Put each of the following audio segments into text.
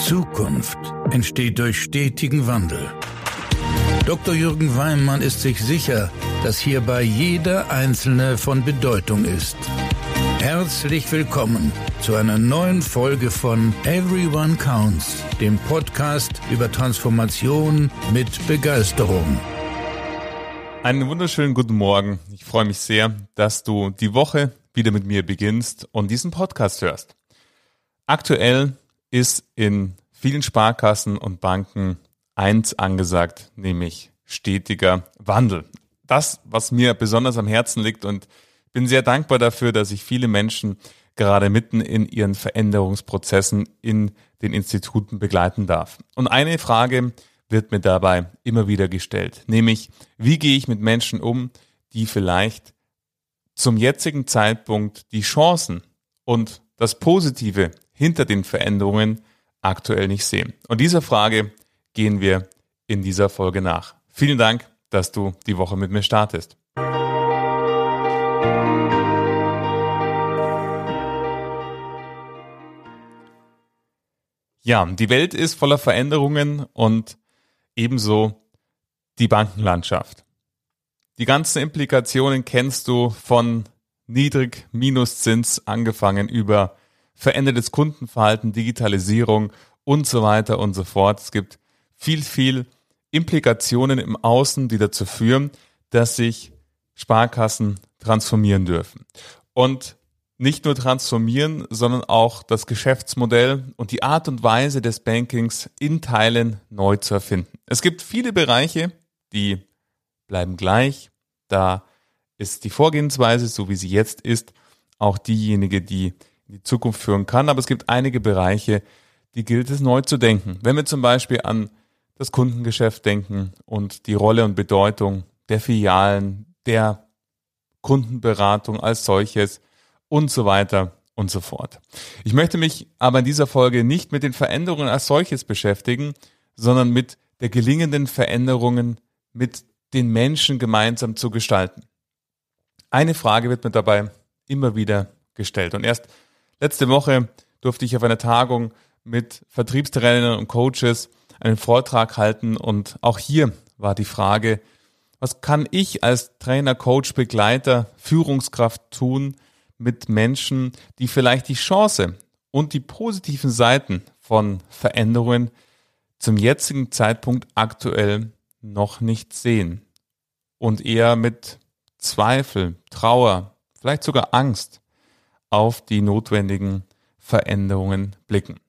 Zukunft entsteht durch stetigen Wandel. Dr. Jürgen Weimann ist sich sicher, dass hierbei jeder Einzelne von Bedeutung ist. Herzlich willkommen zu einer neuen Folge von Everyone Counts, dem Podcast über Transformation mit Begeisterung. Einen wunderschönen guten Morgen. Ich freue mich sehr, dass du die Woche wieder mit mir beginnst und diesen Podcast hörst. Aktuell ist in vielen Sparkassen und Banken eins angesagt, nämlich stetiger Wandel. Das, was mir besonders am Herzen liegt und bin sehr dankbar dafür, dass ich viele Menschen gerade mitten in ihren Veränderungsprozessen in den Instituten begleiten darf. Und eine Frage wird mir dabei immer wieder gestellt, nämlich wie gehe ich mit Menschen um, die vielleicht zum jetzigen Zeitpunkt die Chancen und das Positive hinter den Veränderungen aktuell nicht sehen. Und dieser Frage gehen wir in dieser Folge nach. Vielen Dank, dass du die Woche mit mir startest. Ja, die Welt ist voller Veränderungen und ebenso die Bankenlandschaft. Die ganzen Implikationen kennst du von Niedrig-Minuszins angefangen über verändertes Kundenverhalten, Digitalisierung und so weiter und so fort. Es gibt viel, viel Implikationen im Außen, die dazu führen, dass sich Sparkassen transformieren dürfen. Und nicht nur transformieren, sondern auch das Geschäftsmodell und die Art und Weise des Bankings in Teilen neu zu erfinden. Es gibt viele Bereiche, die bleiben gleich. Da ist die Vorgehensweise, so wie sie jetzt ist, auch diejenige, die in die Zukunft führen kann. Aber es gibt einige Bereiche, die gilt es neu zu denken. Wenn wir zum Beispiel an das Kundengeschäft denken und die Rolle und Bedeutung der Filialen, der Kundenberatung als solches und so weiter und so fort. Ich möchte mich aber in dieser Folge nicht mit den Veränderungen als solches beschäftigen, sondern mit der gelingenden Veränderungen mit den Menschen gemeinsam zu gestalten. Eine Frage wird mir dabei immer wieder gestellt. Und erst letzte Woche durfte ich auf einer Tagung mit Vertriebstrainern und Coaches einen Vortrag halten und auch hier war die Frage, was kann ich als Trainer, Coach, Begleiter, Führungskraft tun mit Menschen, die vielleicht die Chance und die positiven Seiten von Veränderungen zum jetzigen Zeitpunkt aktuell noch nicht sehen und eher mit Zweifel, Trauer, vielleicht sogar Angst auf die notwendigen Veränderungen blicken.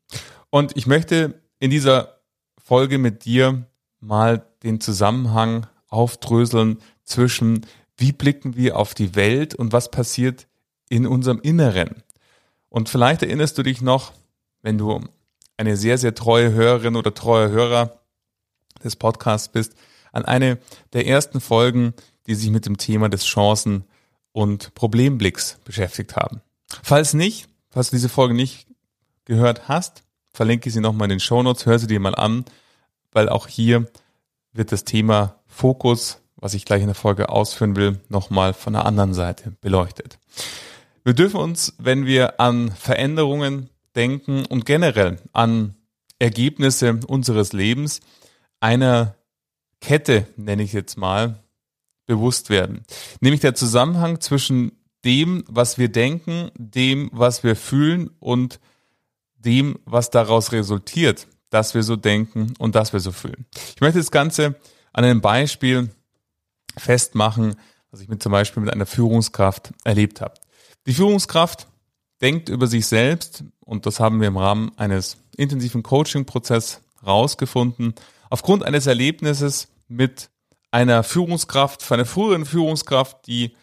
Und ich möchte in dieser Folge mit dir mal den Zusammenhang aufdröseln zwischen wie blicken wir auf die Welt und was passiert in unserem Inneren. Und vielleicht erinnerst du dich noch, wenn du eine sehr, sehr treue Hörerin oder treuer Hörer des Podcasts bist, an eine der ersten Folgen, die sich mit dem Thema des Chancen- und Problemblicks beschäftigt haben. Falls nicht, falls du diese Folge nicht gehört hast, verlinke sie nochmal in den Show Notes, hör sie dir mal an, weil auch hier wird das Thema Fokus, was ich gleich in der Folge ausführen will, nochmal von der anderen Seite beleuchtet. Wir dürfen uns, wenn wir an Veränderungen denken und generell an Ergebnisse unseres Lebens einer Kette, nenne ich jetzt mal, bewusst werden. Nämlich der Zusammenhang zwischen dem, was wir denken, dem, was wir fühlen und dem, was daraus resultiert, dass wir so denken und dass wir so fühlen. Ich möchte das Ganze an einem Beispiel festmachen, was ich mit zum Beispiel mit einer Führungskraft erlebt habe. Die Führungskraft denkt über sich selbst, und das haben wir im Rahmen eines intensiven Coaching-Prozesses rausgefunden, aufgrund eines Erlebnisses mit einer Führungskraft, von einer früheren Führungskraft, die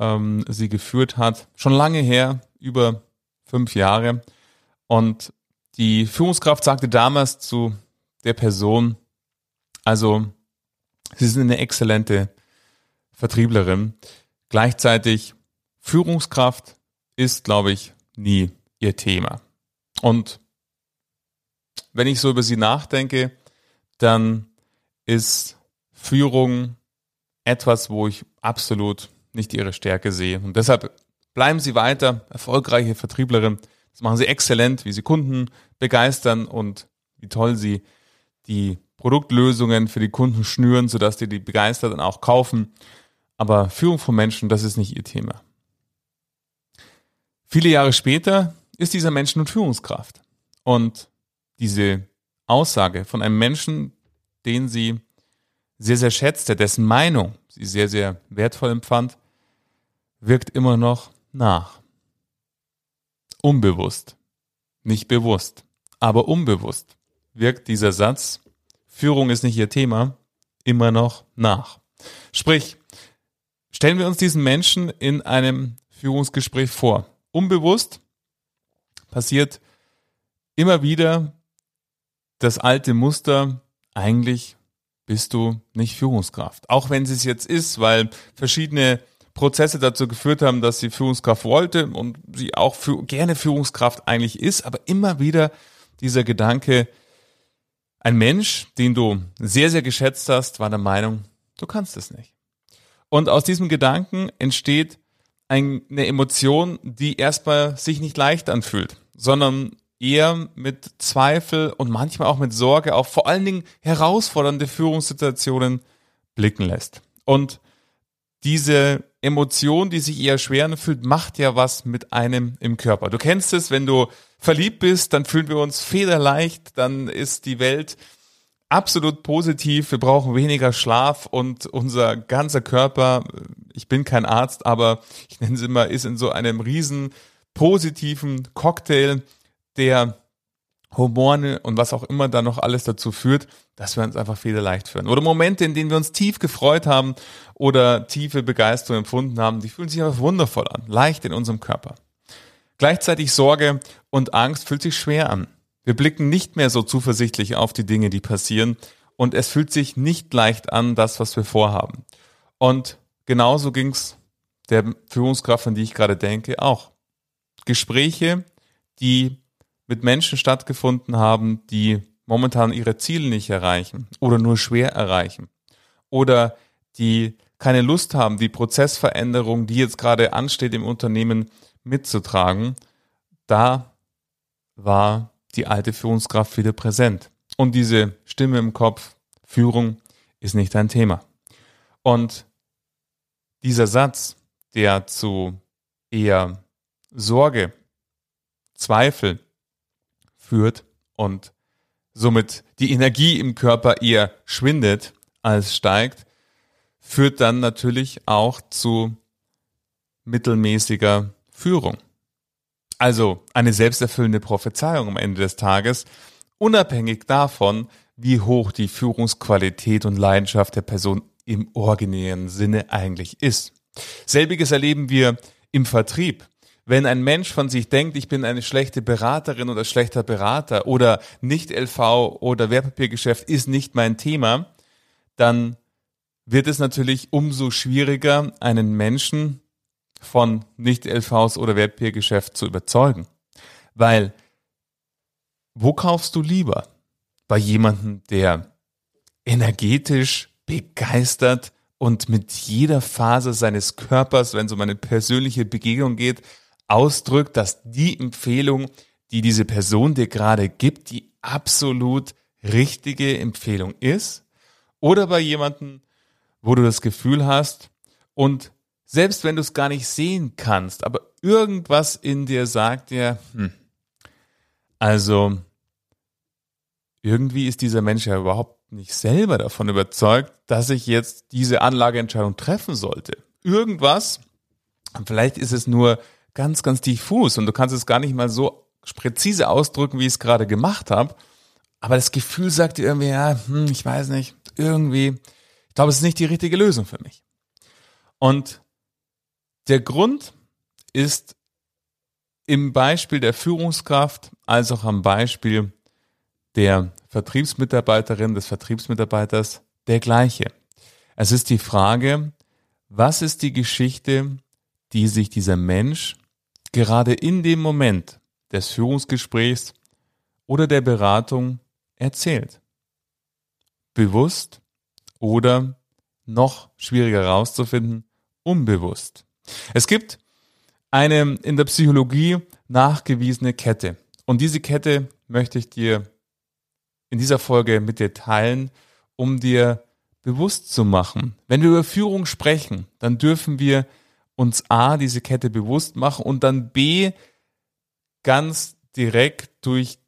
ähm, sie geführt hat, schon lange her, über fünf Jahre. Und die Führungskraft sagte damals zu der Person, also Sie sind eine exzellente Vertrieblerin. Gleichzeitig Führungskraft ist, glaube ich, nie ihr Thema. Und wenn ich so über sie nachdenke, dann ist Führung etwas, wo ich absolut nicht ihre Stärke sehe. Und deshalb bleiben Sie weiter erfolgreiche Vertrieblerin. Das machen Sie exzellent, wie Sie Kunden begeistern und wie toll sie die Produktlösungen für die Kunden schnüren, sodass die die begeistert und auch kaufen. Aber Führung von Menschen, das ist nicht ihr Thema. Viele Jahre später ist dieser Mensch nun Führungskraft. Und diese Aussage von einem Menschen, den sie sehr, sehr schätzte, dessen Meinung sie sehr, sehr wertvoll empfand, wirkt immer noch nach. Unbewusst, nicht bewusst, aber unbewusst wirkt dieser Satz, Führung ist nicht ihr Thema, immer noch nach. Sprich, stellen wir uns diesen Menschen in einem Führungsgespräch vor. Unbewusst passiert immer wieder das alte Muster, eigentlich bist du nicht Führungskraft. Auch wenn es jetzt ist, weil verschiedene Prozesse dazu geführt haben, dass sie Führungskraft wollte und sie auch für, gerne Führungskraft eigentlich ist, aber immer wieder dieser Gedanke, ein Mensch, den du sehr, sehr geschätzt hast, war der Meinung, du kannst es nicht. Und aus diesem Gedanken entsteht eine Emotion, die erstmal sich nicht leicht anfühlt, sondern eher mit Zweifel und manchmal auch mit Sorge auf vor allen Dingen herausfordernde Führungssituationen blicken lässt. Und diese Emotion, die sich eher schwer anfühlt, macht ja was mit einem im Körper. Du kennst es, wenn du verliebt bist, dann fühlen wir uns federleicht, dann ist die Welt absolut positiv, wir brauchen weniger Schlaf und unser ganzer Körper, ich bin kein Arzt, aber ich nenne es immer, ist in so einem riesen positiven Cocktail der Hormone und was auch immer da noch alles dazu führt, dass wir uns einfach federleicht fühlen. Oder Momente, in denen wir uns tief gefreut haben oder tiefe Begeisterung empfunden haben, die fühlen sich einfach wundervoll an, leicht in unserem Körper. Gleichzeitig Sorge und Angst fühlt sich schwer an. Wir blicken nicht mehr so zuversichtlich auf die Dinge, die passieren und es fühlt sich nicht leicht an, das, was wir vorhaben. Und genauso ging's der Führungskraft, an die ich gerade denke, auch. Gespräche, die mit Menschen stattgefunden haben, die momentan ihre Ziele nicht erreichen oder nur schwer erreichen oder die keine Lust haben, die Prozessveränderung, die jetzt gerade ansteht im Unternehmen, mitzutragen, da war die alte Führungskraft wieder präsent. Und diese Stimme im Kopf, Führung, ist nicht ein Thema. Und dieser Satz, der zu eher Sorge, Zweifel führt und somit die Energie im Körper eher schwindet als steigt, führt dann natürlich auch zu mittelmäßiger Führung. Also eine selbsterfüllende Prophezeiung am Ende des Tages, unabhängig davon, wie hoch die Führungsqualität und Leidenschaft der Person im originären Sinne eigentlich ist. Selbiges erleben wir im Vertrieb. Wenn ein Mensch von sich denkt, ich bin eine schlechte Beraterin oder schlechter Berater oder nicht LV oder Wertpapiergeschäft ist nicht mein Thema, dann wird es natürlich umso schwieriger, einen Menschen von Nicht-LVs oder Wertpapiergeschäft zu überzeugen. Weil, wo kaufst du lieber? Bei jemandem, der energetisch, begeistert und mit jeder Phase seines Körpers, wenn es um eine persönliche Begegnung geht, ausdrückt, dass die Empfehlung, die diese Person dir gerade gibt, die absolut richtige Empfehlung ist? Oder bei jemandem, wo du das Gefühl hast und selbst wenn du es gar nicht sehen kannst, aber irgendwas in dir sagt dir, hm, also irgendwie ist dieser Mensch ja überhaupt nicht selber davon überzeugt, dass ich jetzt diese Anlageentscheidung treffen sollte. Irgendwas, vielleicht ist es nur ganz, ganz diffus und du kannst es gar nicht mal so präzise ausdrücken, wie ich es gerade gemacht habe. Aber das Gefühl sagt dir irgendwie, ja, hm, ich weiß nicht, irgendwie, ich glaube, es ist nicht die richtige Lösung für mich. Und der Grund ist im Beispiel der Führungskraft als auch am Beispiel der Vertriebsmitarbeiterin, des Vertriebsmitarbeiters der gleiche. Es ist die Frage, was ist die Geschichte, die sich dieser Mensch gerade in dem Moment des Führungsgesprächs oder der Beratung erzählt. Bewusst oder noch schwieriger herauszufinden, unbewusst. Es gibt eine in der Psychologie nachgewiesene Kette. Und diese Kette möchte ich dir in dieser Folge mit dir teilen, um dir bewusst zu machen. Wenn wir über Führung sprechen, dann dürfen wir uns A, diese Kette bewusst machen und dann B, ganz direkt durch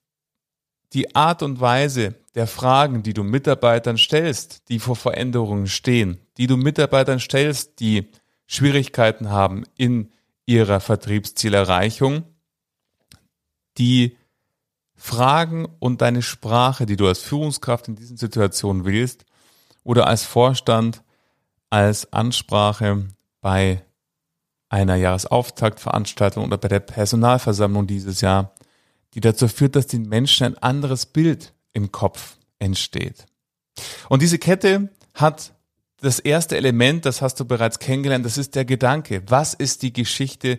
die Art und Weise der Fragen, die du Mitarbeitern stellst, die vor Veränderungen stehen, die du Mitarbeitern stellst, die Schwierigkeiten haben in ihrer Vertriebszielerreichung, die Fragen und deine Sprache, die du als Führungskraft in diesen Situationen wählst oder als Vorstand, als Ansprache bei einer Jahresauftaktveranstaltung oder bei der Personalversammlung dieses Jahr, die dazu führt, dass den Menschen ein anderes Bild im Kopf entsteht. Und diese Kette hat das erste Element, das hast du bereits kennengelernt, das ist der Gedanke. Was ist die Geschichte,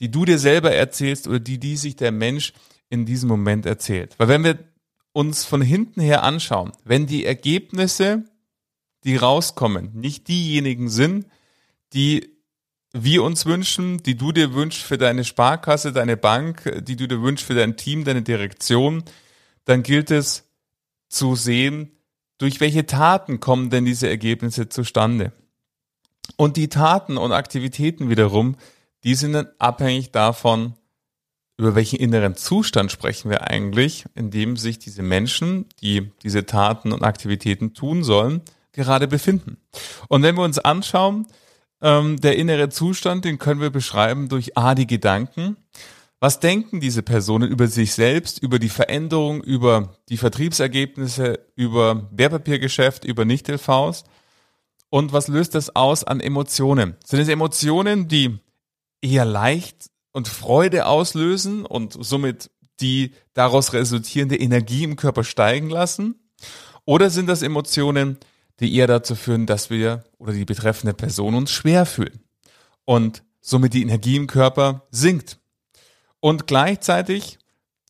die du dir selber erzählst oder die, die sich der Mensch in diesem Moment erzählt. Weil wenn wir uns von hinten her anschauen, wenn die Ergebnisse, die rauskommen, nicht diejenigen sind, die wir uns wünschen, die du dir wünschst für deine Sparkasse, deine Bank, die du dir wünschst für dein Team, deine Direktion, dann gilt es zu sehen, durch welche Taten kommen denn diese Ergebnisse zustande. Und die Taten und Aktivitäten wiederum, die sind dann abhängig davon, über welchen inneren Zustand sprechen wir eigentlich, in dem sich diese Menschen, die diese Taten und Aktivitäten tun sollen, gerade befinden. Und wenn wir uns anschauen, ähm, der innere Zustand, den können wir beschreiben durch A, die Gedanken. Was denken diese Personen über sich selbst, über die Veränderung, über die Vertriebsergebnisse, über Wertpapiergeschäft, über Nicht-LVs? Und was löst das aus an Emotionen? Sind es Emotionen, die eher leicht und Freude auslösen und somit die daraus resultierende Energie im Körper steigen lassen? Oder sind das Emotionen, die eher dazu führen, dass wir oder die betreffende Person uns schwer fühlen und somit die Energie im Körper sinkt? Und gleichzeitig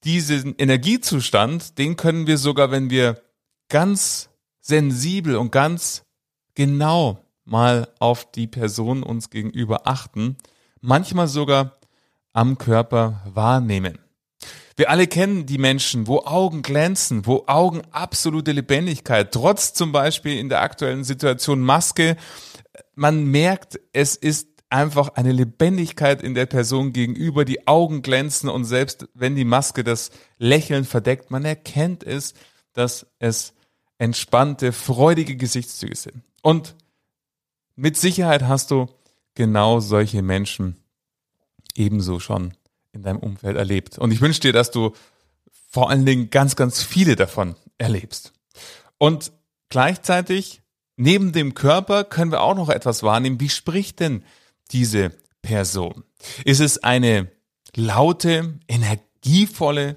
diesen Energiezustand, den können wir sogar, wenn wir ganz sensibel und ganz genau mal auf die Person uns gegenüber achten, manchmal sogar am Körper wahrnehmen. Wir alle kennen die Menschen, wo Augen glänzen, wo Augen absolute Lebendigkeit, trotz zum Beispiel in der aktuellen Situation Maske. Man merkt, es ist einfach eine Lebendigkeit in der Person gegenüber, die Augen glänzen und selbst wenn die Maske das Lächeln verdeckt, man erkennt es, dass es entspannte, freudige Gesichtszüge sind. Und mit Sicherheit hast du genau solche Menschen ebenso schon in deinem Umfeld erlebt. Und ich wünsche dir, dass du vor allen Dingen ganz, ganz viele davon erlebst. Und gleichzeitig, neben dem Körper, können wir auch noch etwas wahrnehmen. Wie spricht denn diese Person? Ist es eine laute, energievolle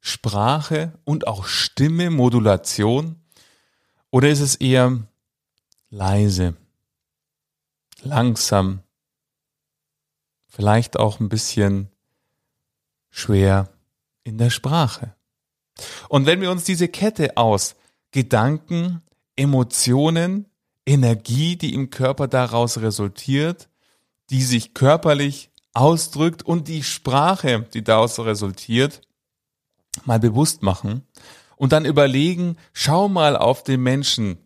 Sprache und auch Stimme, Modulation? Oder ist es eher leise, langsam, vielleicht auch ein bisschen schwer in der Sprache. Und wenn wir uns diese Kette aus Gedanken, Emotionen, Energie, die im Körper daraus resultiert, die sich körperlich ausdrückt und die Sprache, die daraus resultiert, mal bewusst machen und dann überlegen, schau mal auf den Menschen,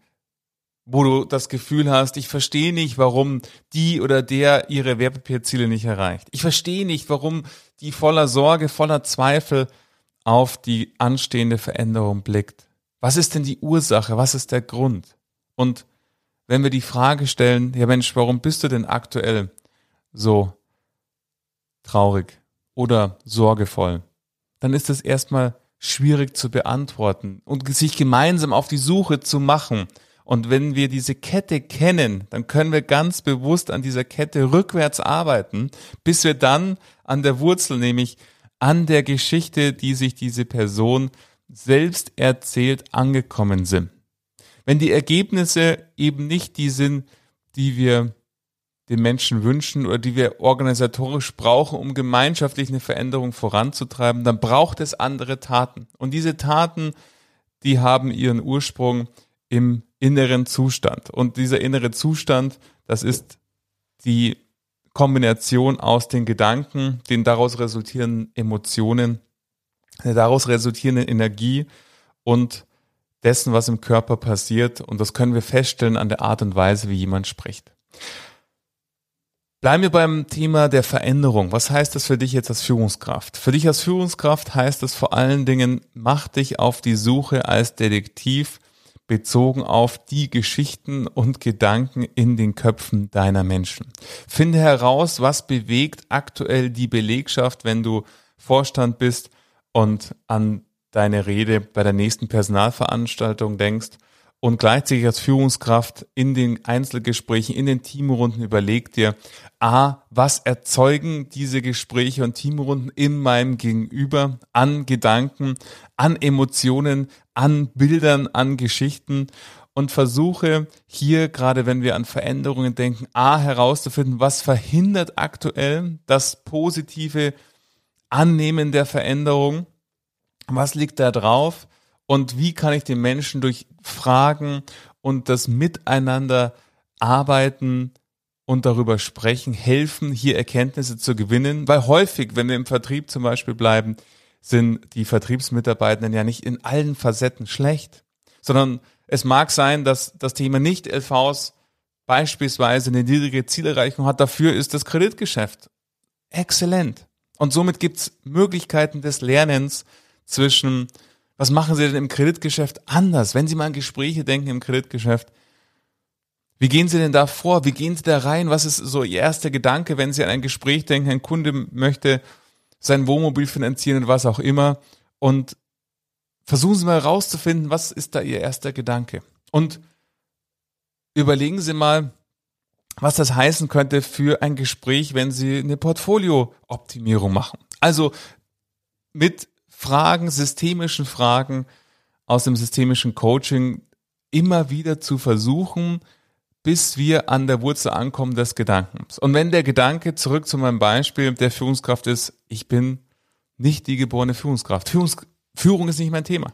wo du das Gefühl hast, ich verstehe nicht, warum die oder der ihre Werbepapierziele nicht erreicht. Ich verstehe nicht, warum die voller Sorge, voller Zweifel auf die anstehende Veränderung blickt. Was ist denn die Ursache? Was ist der Grund? Und wenn wir die Frage stellen, ja Mensch, warum bist du denn aktuell so traurig oder sorgevoll? Dann ist es erstmal schwierig zu beantworten und sich gemeinsam auf die Suche zu machen und wenn wir diese Kette kennen, dann können wir ganz bewusst an dieser Kette rückwärts arbeiten, bis wir dann an der Wurzel, nämlich an der Geschichte, die sich diese Person selbst erzählt, angekommen sind. Wenn die Ergebnisse eben nicht die sind, die wir den Menschen wünschen oder die wir organisatorisch brauchen, um gemeinschaftlich eine Veränderung voranzutreiben, dann braucht es andere Taten. Und diese Taten, die haben ihren Ursprung im inneren Zustand. Und dieser innere Zustand, das ist die Kombination aus den Gedanken, den daraus resultierenden Emotionen, der daraus resultierenden Energie und dessen, was im Körper passiert. Und das können wir feststellen an der Art und Weise, wie jemand spricht. Bleiben wir beim Thema der Veränderung. Was heißt das für dich jetzt als Führungskraft? Für dich als Führungskraft heißt es vor allen Dingen, mach dich auf die Suche als Detektiv bezogen auf die Geschichten und Gedanken in den Köpfen deiner Menschen. Finde heraus, was bewegt aktuell die Belegschaft, wenn du Vorstand bist und an deine Rede bei der nächsten Personalveranstaltung denkst und gleichzeitig als Führungskraft in den Einzelgesprächen, in den Teamrunden überleg dir, a, was erzeugen diese Gespräche und Teamrunden in meinem Gegenüber an Gedanken, an Emotionen, an Bildern, an Geschichten? Und versuche hier, gerade wenn wir an Veränderungen denken, a, herauszufinden, was verhindert aktuell das positive Annehmen der Veränderung, was liegt da drauf und wie kann ich den Menschen durch Fragen und das Miteinander arbeiten und darüber sprechen, helfen, hier Erkenntnisse zu gewinnen, weil häufig, wenn wir im Vertrieb zum Beispiel bleiben, sind die Vertriebsmitarbeitenden ja nicht in allen Facetten schlecht, sondern es mag sein, dass das Thema nicht LVs beispielsweise eine niedrige Zielerreichung hat, dafür ist das Kreditgeschäft exzellent. Und somit gibt es Möglichkeiten des Lernens zwischen was machen Sie denn im Kreditgeschäft anders? Wenn Sie mal an Gespräche denken im Kreditgeschäft, wie gehen Sie denn da vor? Wie gehen Sie da rein? Was ist so Ihr erster Gedanke, wenn Sie an ein Gespräch denken? Ein Kunde möchte sein Wohnmobil finanzieren und was auch immer. Und versuchen Sie mal herauszufinden, was ist da Ihr erster Gedanke? Und überlegen Sie mal, was das heißen könnte für ein Gespräch, wenn Sie eine Portfolio-Optimierung machen. Also mit Fragen, systemischen Fragen aus dem systemischen Coaching immer wieder zu versuchen, bis wir an der Wurzel ankommen des Gedankens. Und wenn der Gedanke, zurück zu meinem Beispiel der Führungskraft ist, ich bin nicht die geborene Führungskraft. Führungs Führung ist nicht mein Thema.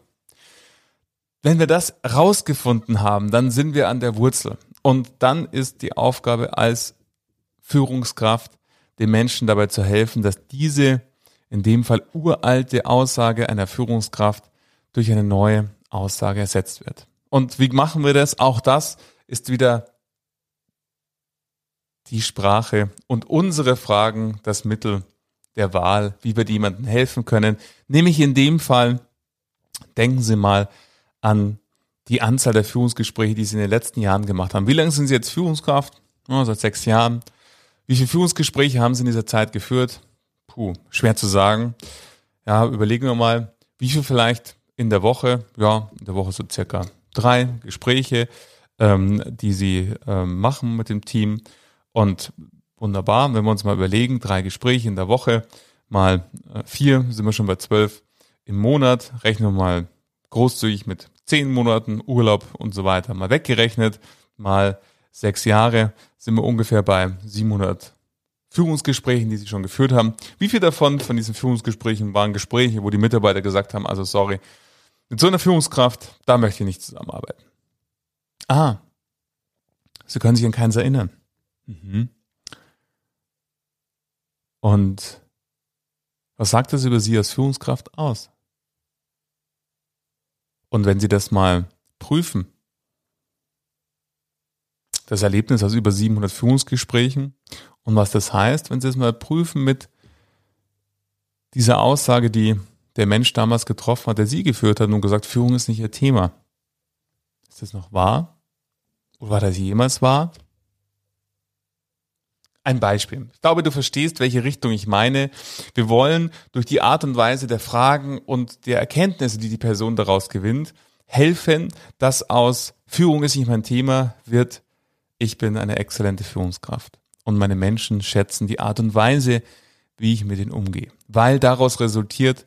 Wenn wir das rausgefunden haben, dann sind wir an der Wurzel. Und dann ist die Aufgabe als Führungskraft, den Menschen dabei zu helfen, dass diese in dem Fall uralte Aussage einer Führungskraft durch eine neue Aussage ersetzt wird. Und wie machen wir das? Auch das ist wieder die Sprache und unsere Fragen das Mittel der Wahl, wie wir jemandem helfen können. Nämlich in dem Fall, denken Sie mal an die Anzahl der Führungsgespräche, die Sie in den letzten Jahren gemacht haben. Wie lange sind Sie jetzt Führungskraft? Oh, seit sechs Jahren. Wie viele Führungsgespräche haben Sie in dieser Zeit geführt? Puh, schwer zu sagen. Ja, überlegen wir mal, wie viel vielleicht in der Woche, ja, in der Woche so circa drei Gespräche, ähm, die sie ähm, machen mit dem Team. Und wunderbar, wenn wir uns mal überlegen, drei Gespräche in der Woche, mal äh, vier, sind wir schon bei zwölf im Monat, rechnen wir mal großzügig mit zehn Monaten Urlaub und so weiter mal weggerechnet, mal sechs Jahre, sind wir ungefähr bei 700 Führungsgesprächen, die Sie schon geführt haben. Wie viel davon von diesen Führungsgesprächen waren Gespräche, wo die Mitarbeiter gesagt haben, also sorry, mit so einer Führungskraft, da möchte ich nicht zusammenarbeiten. Ah, Sie können sich an keins erinnern. Mhm. Und was sagt das über Sie als Führungskraft aus? Und wenn Sie das mal prüfen, das Erlebnis aus über 700 Führungsgesprächen und was das heißt, wenn Sie es mal prüfen mit dieser Aussage, die der Mensch damals getroffen hat, der Sie geführt hat und gesagt, Führung ist nicht Ihr Thema. Ist das noch wahr? Oder war das jemals wahr? Ein Beispiel. Ich glaube, du verstehst, welche Richtung ich meine. Wir wollen durch die Art und Weise der Fragen und der Erkenntnisse, die die Person daraus gewinnt, helfen, dass aus Führung ist nicht mein Thema wird, ich bin eine exzellente Führungskraft und meine Menschen schätzen die Art und Weise, wie ich mit ihnen umgehe. Weil daraus resultiert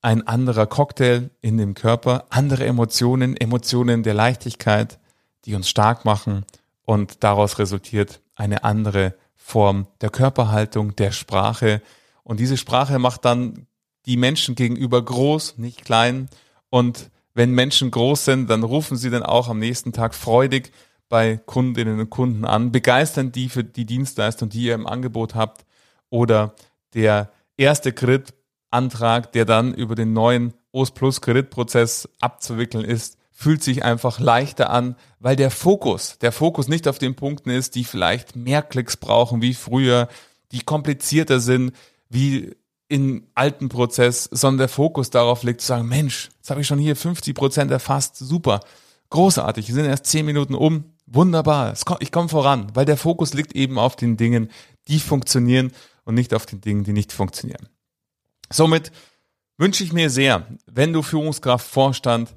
ein anderer Cocktail in dem Körper, andere Emotionen, Emotionen der Leichtigkeit, die uns stark machen und daraus resultiert eine andere Form der Körperhaltung, der Sprache und diese Sprache macht dann die Menschen gegenüber groß, nicht klein und wenn Menschen groß sind, dann rufen sie dann auch am nächsten Tag freudig bei Kundinnen und Kunden an, begeistern die für die Dienstleistung, die ihr im Angebot habt oder der erste Kreditantrag, der dann über den neuen OS Plus Kreditprozess abzuwickeln ist, fühlt sich einfach leichter an, weil der Fokus, der Fokus nicht auf den Punkten ist, die vielleicht mehr Klicks brauchen wie früher, die komplizierter sind wie im alten Prozess, sondern der Fokus darauf liegt zu sagen, Mensch, jetzt habe ich schon hier 50 Prozent erfasst, super, großartig, wir sind erst 10 Minuten um, wunderbar, ich komme voran, weil der Fokus liegt eben auf den Dingen, die funktionieren und nicht auf den Dingen, die nicht funktionieren. Somit wünsche ich mir sehr, wenn du Führungskraft, Vorstand,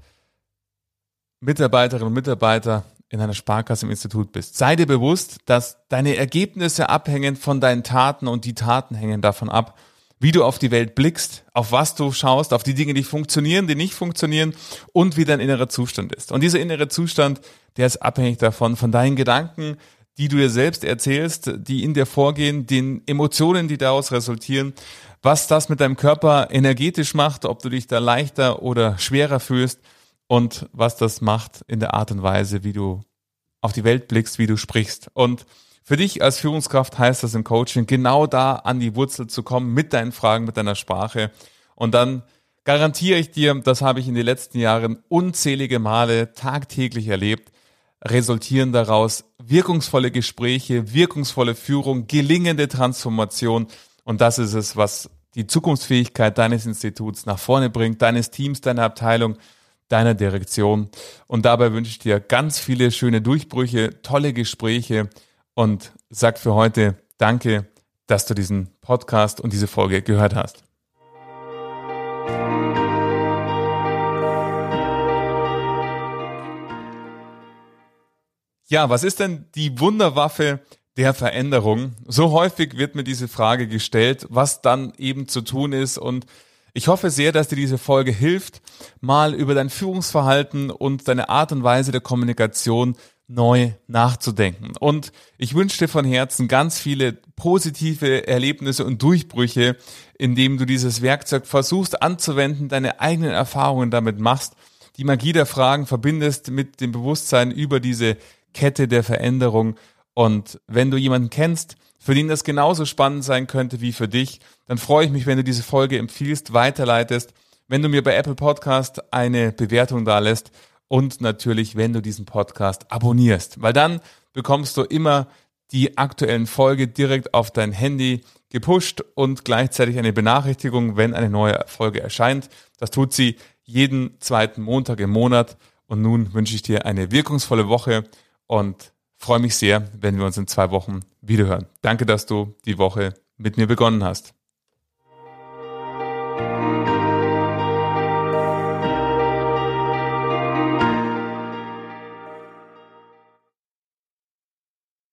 Mitarbeiterinnen und Mitarbeiter in einer Sparkasse im Institut bist. Sei dir bewusst, dass deine Ergebnisse abhängen von deinen Taten und die Taten hängen davon ab, wie du auf die Welt blickst, auf was du schaust, auf die Dinge, die funktionieren, die nicht funktionieren und wie dein innerer Zustand ist. Und dieser innere Zustand, der ist abhängig davon, von deinen Gedanken, die du dir selbst erzählst, die in dir vorgehen, den Emotionen, die daraus resultieren, was das mit deinem Körper energetisch macht, ob du dich da leichter oder schwerer fühlst und was das macht in der Art und Weise, wie du auf die Welt blickst, wie du sprichst. Und für dich als Führungskraft heißt das im Coaching, genau da an die Wurzel zu kommen mit deinen Fragen, mit deiner Sprache. Und dann garantiere ich dir, das habe ich in den letzten Jahren unzählige Male tagtäglich erlebt, resultieren daraus wirkungsvolle Gespräche, wirkungsvolle Führung, gelingende Transformation. Und das ist es, was die Zukunftsfähigkeit deines Instituts nach vorne bringt, deines Teams, deiner Abteilung deiner Direktion. Und dabei wünsche ich dir ganz viele schöne Durchbrüche, tolle Gespräche und sag für heute Danke, dass du diesen Podcast und diese Folge gehört hast. Ja, was ist denn die Wunderwaffe der Veränderung? So häufig wird mir diese Frage gestellt, was dann eben zu tun ist und ich hoffe sehr, dass dir diese Folge hilft, mal über dein Führungsverhalten und deine Art und Weise der Kommunikation neu nachzudenken. Und ich wünsche dir von Herzen ganz viele positive Erlebnisse und Durchbrüche, indem du dieses Werkzeug versuchst anzuwenden, deine eigenen Erfahrungen damit machst, die Magie der Fragen verbindest mit dem Bewusstsein über diese Kette der Veränderung. Und wenn du jemanden kennst, für den das genauso spannend sein könnte wie für dich, dann freue ich mich, wenn du diese Folge empfiehlst, weiterleitest, wenn du mir bei Apple Podcast eine Bewertung da lässt und natürlich, wenn du diesen Podcast abonnierst, weil dann bekommst du immer die aktuellen Folge direkt auf dein Handy gepusht und gleichzeitig eine Benachrichtigung, wenn eine neue Folge erscheint. Das tut sie jeden zweiten Montag im Monat. Und nun wünsche ich dir eine wirkungsvolle Woche und freue mich sehr, wenn wir uns in zwei Wochen wiederhören. Danke, dass du die Woche mit mir begonnen hast.